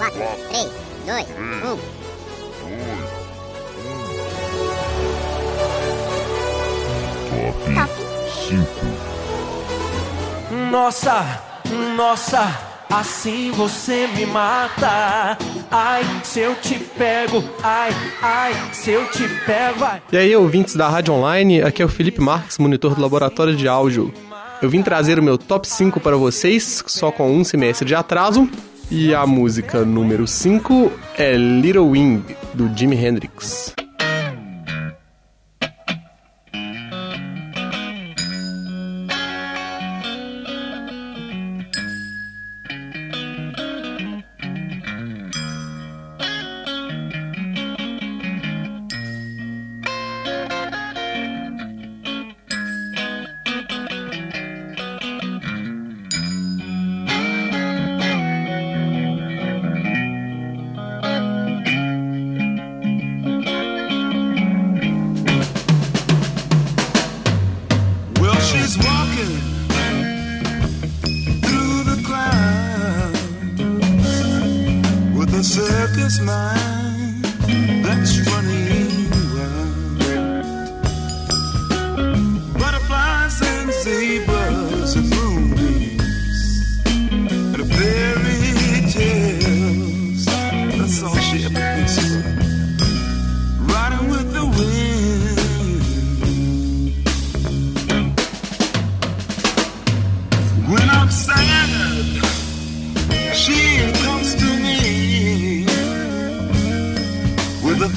4, 3, 2, 1. Top 5. Nossa, nossa, assim você me mata. Ai, se eu te pego, ai, ai, se eu te pego, ai. E aí, ouvintes da Rádio Online, aqui é o Felipe Marques, monitor do Laboratório de Áudio. Eu vim trazer o meu top 5 para vocês, só com um semestre de atraso. E a música número 5 é Little Wing, do Jimi Hendrix.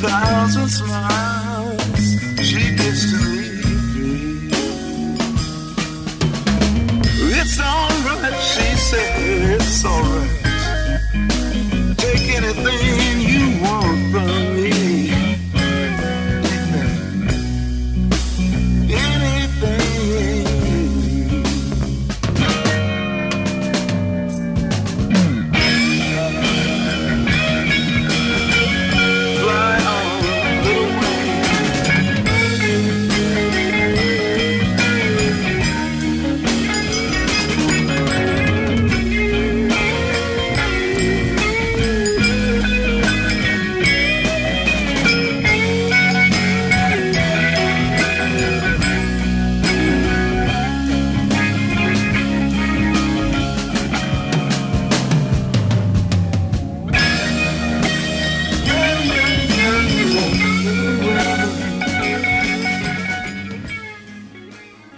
Thousand smiles.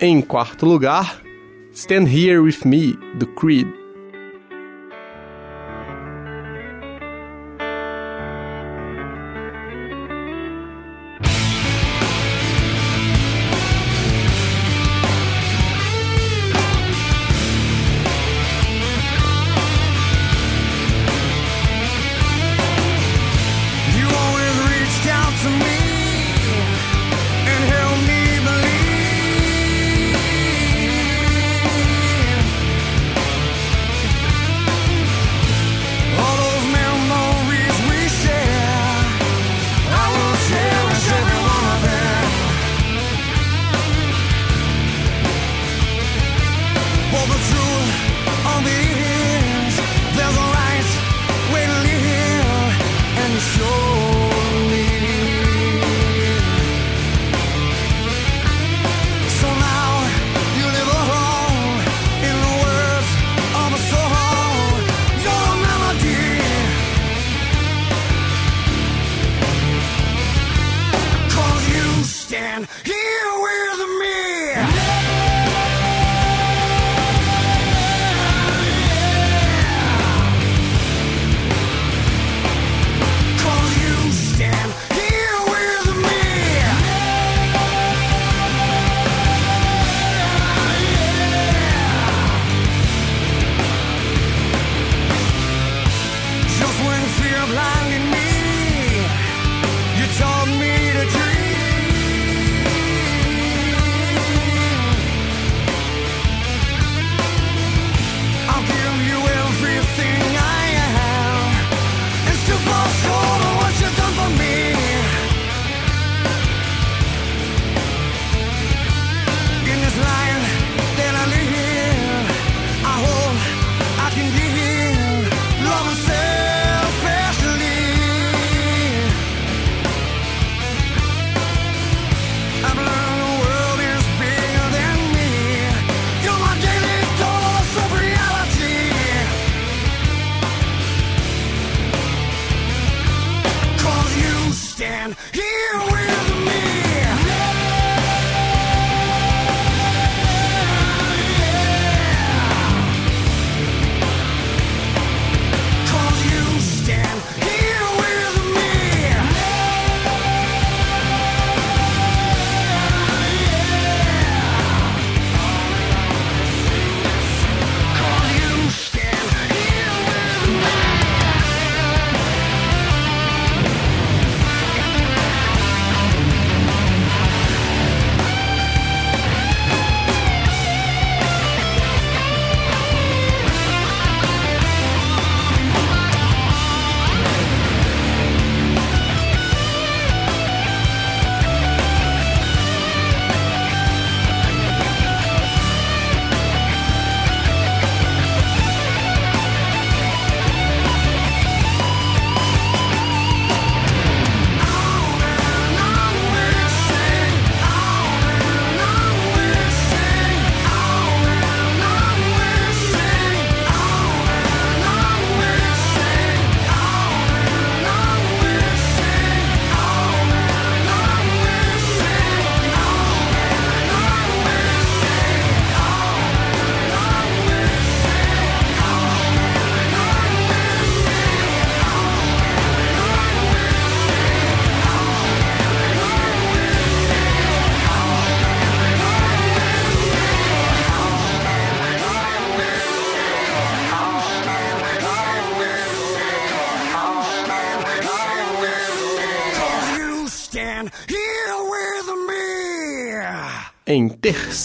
Em quarto lugar, Stand Here With Me, do Creed.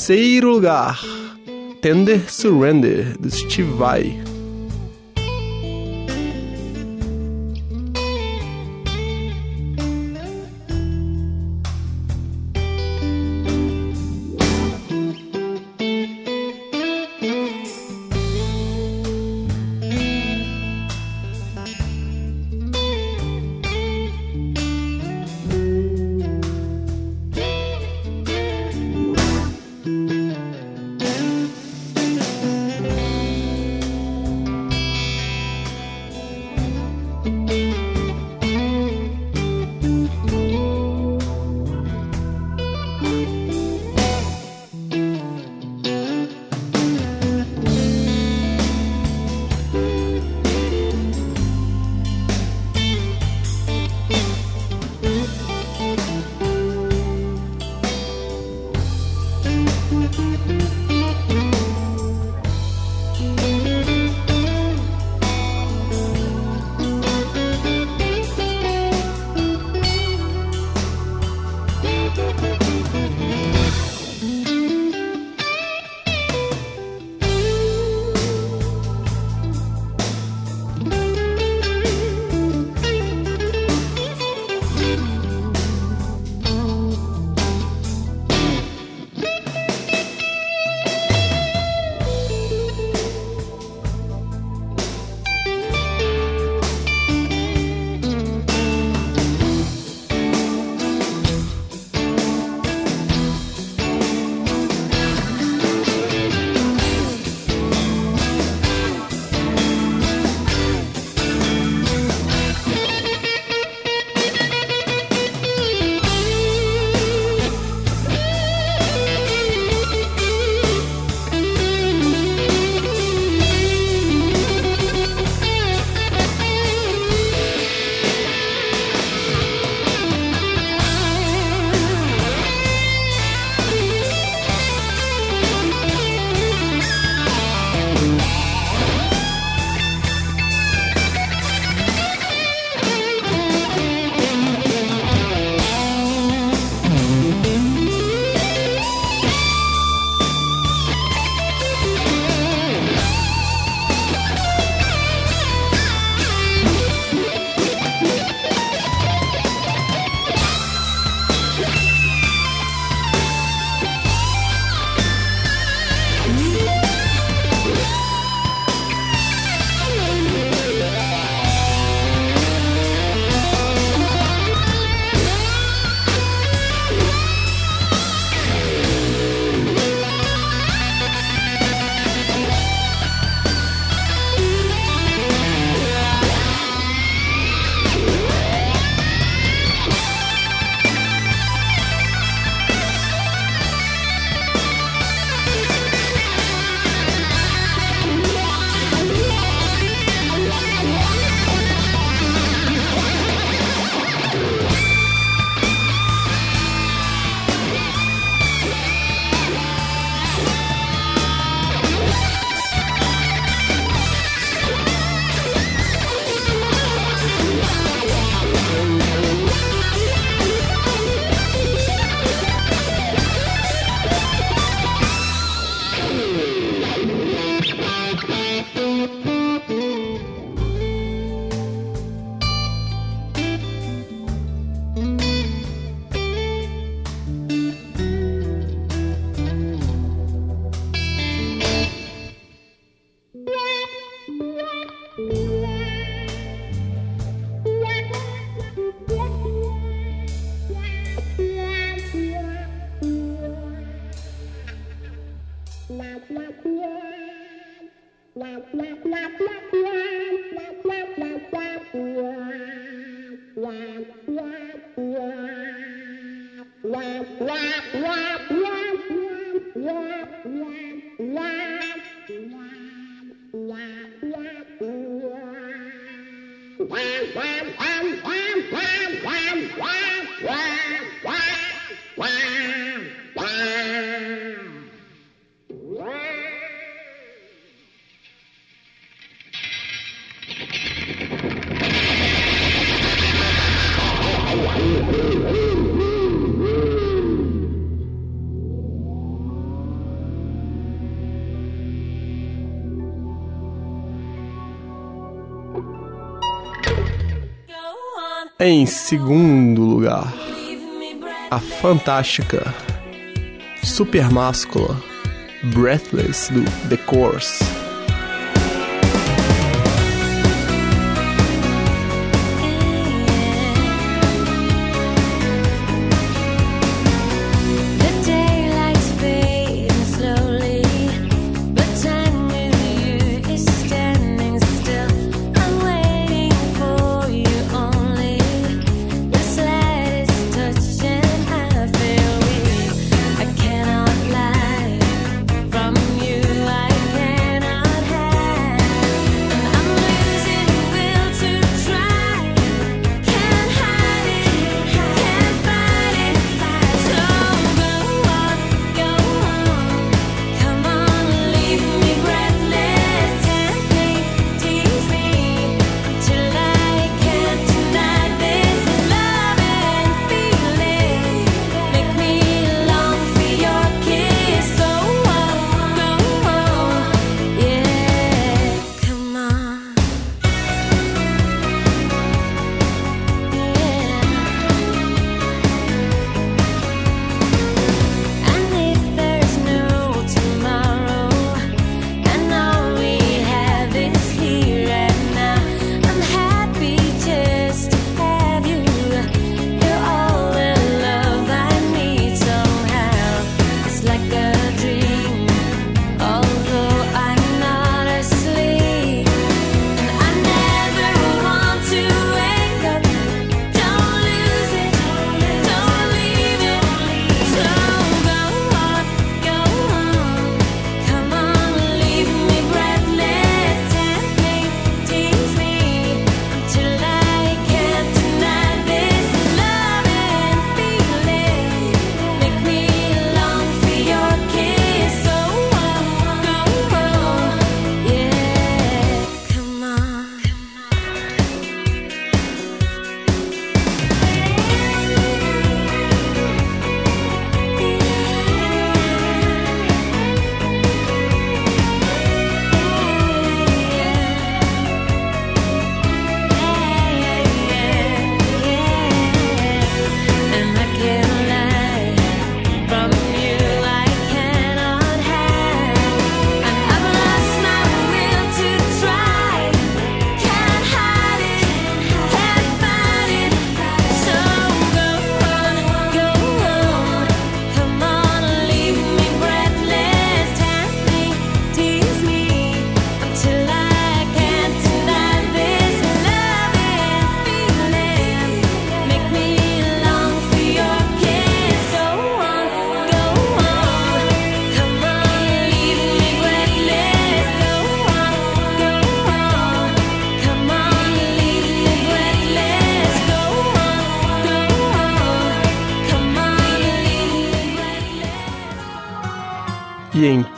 Terceiro lugar, Tender Surrender, do Steve Vai. Wham, wham, wham! Em segundo lugar, a fantástica, supermáscula, Breathless do The Course.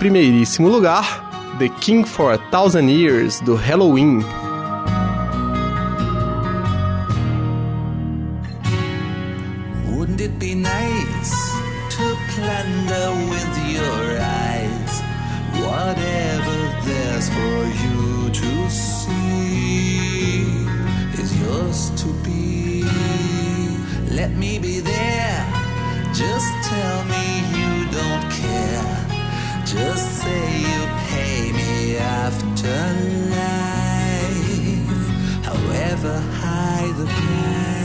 primeiríssimo lugar, The King for a Thousand Years, do Halloween. never hide the pain.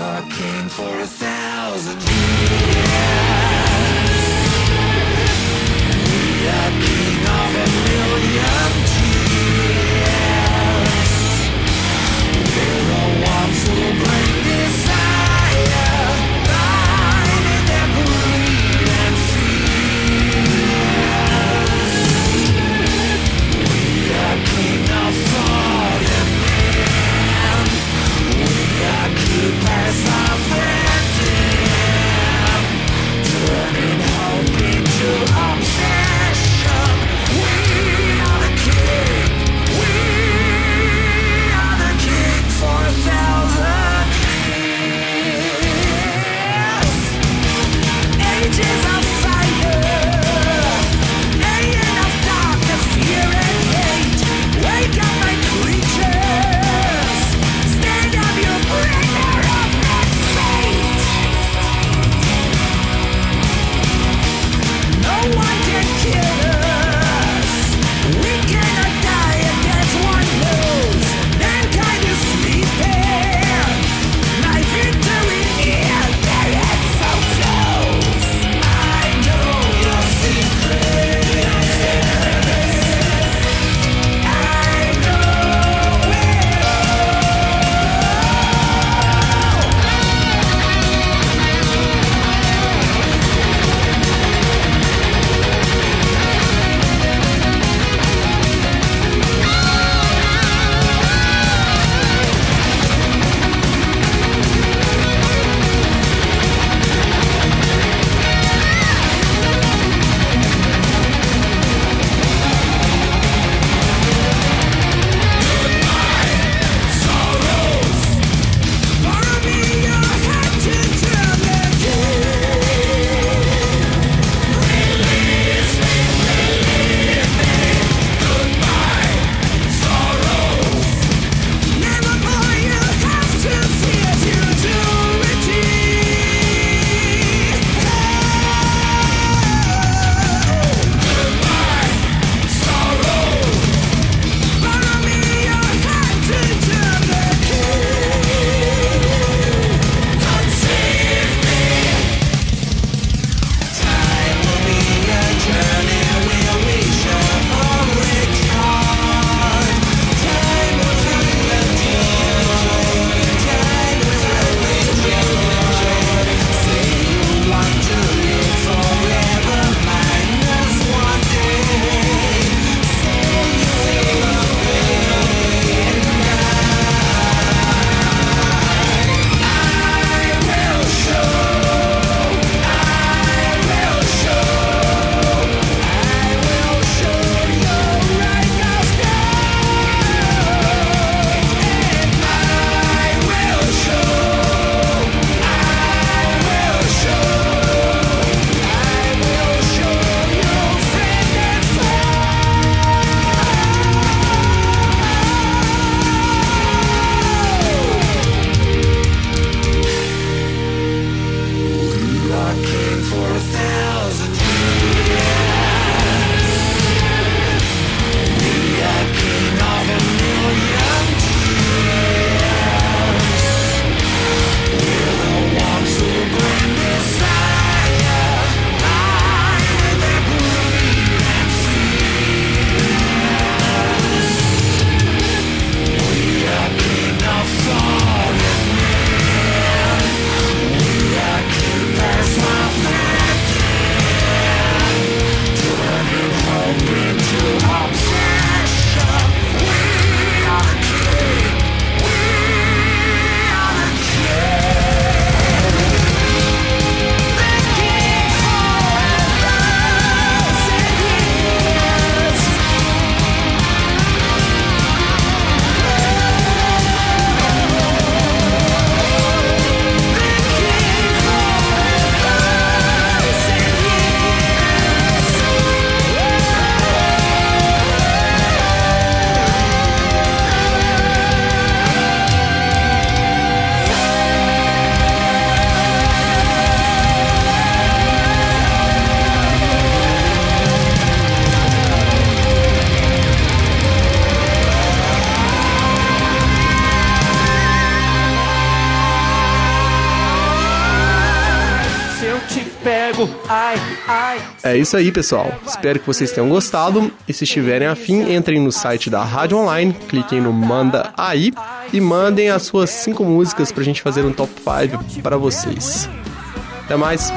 We king for a thousand years. É isso aí, pessoal. Espero que vocês tenham gostado. E se estiverem afim, entrem no site da Rádio Online, cliquem no Manda Aí e mandem as suas cinco músicas pra gente fazer um top 5 para vocês. Até mais.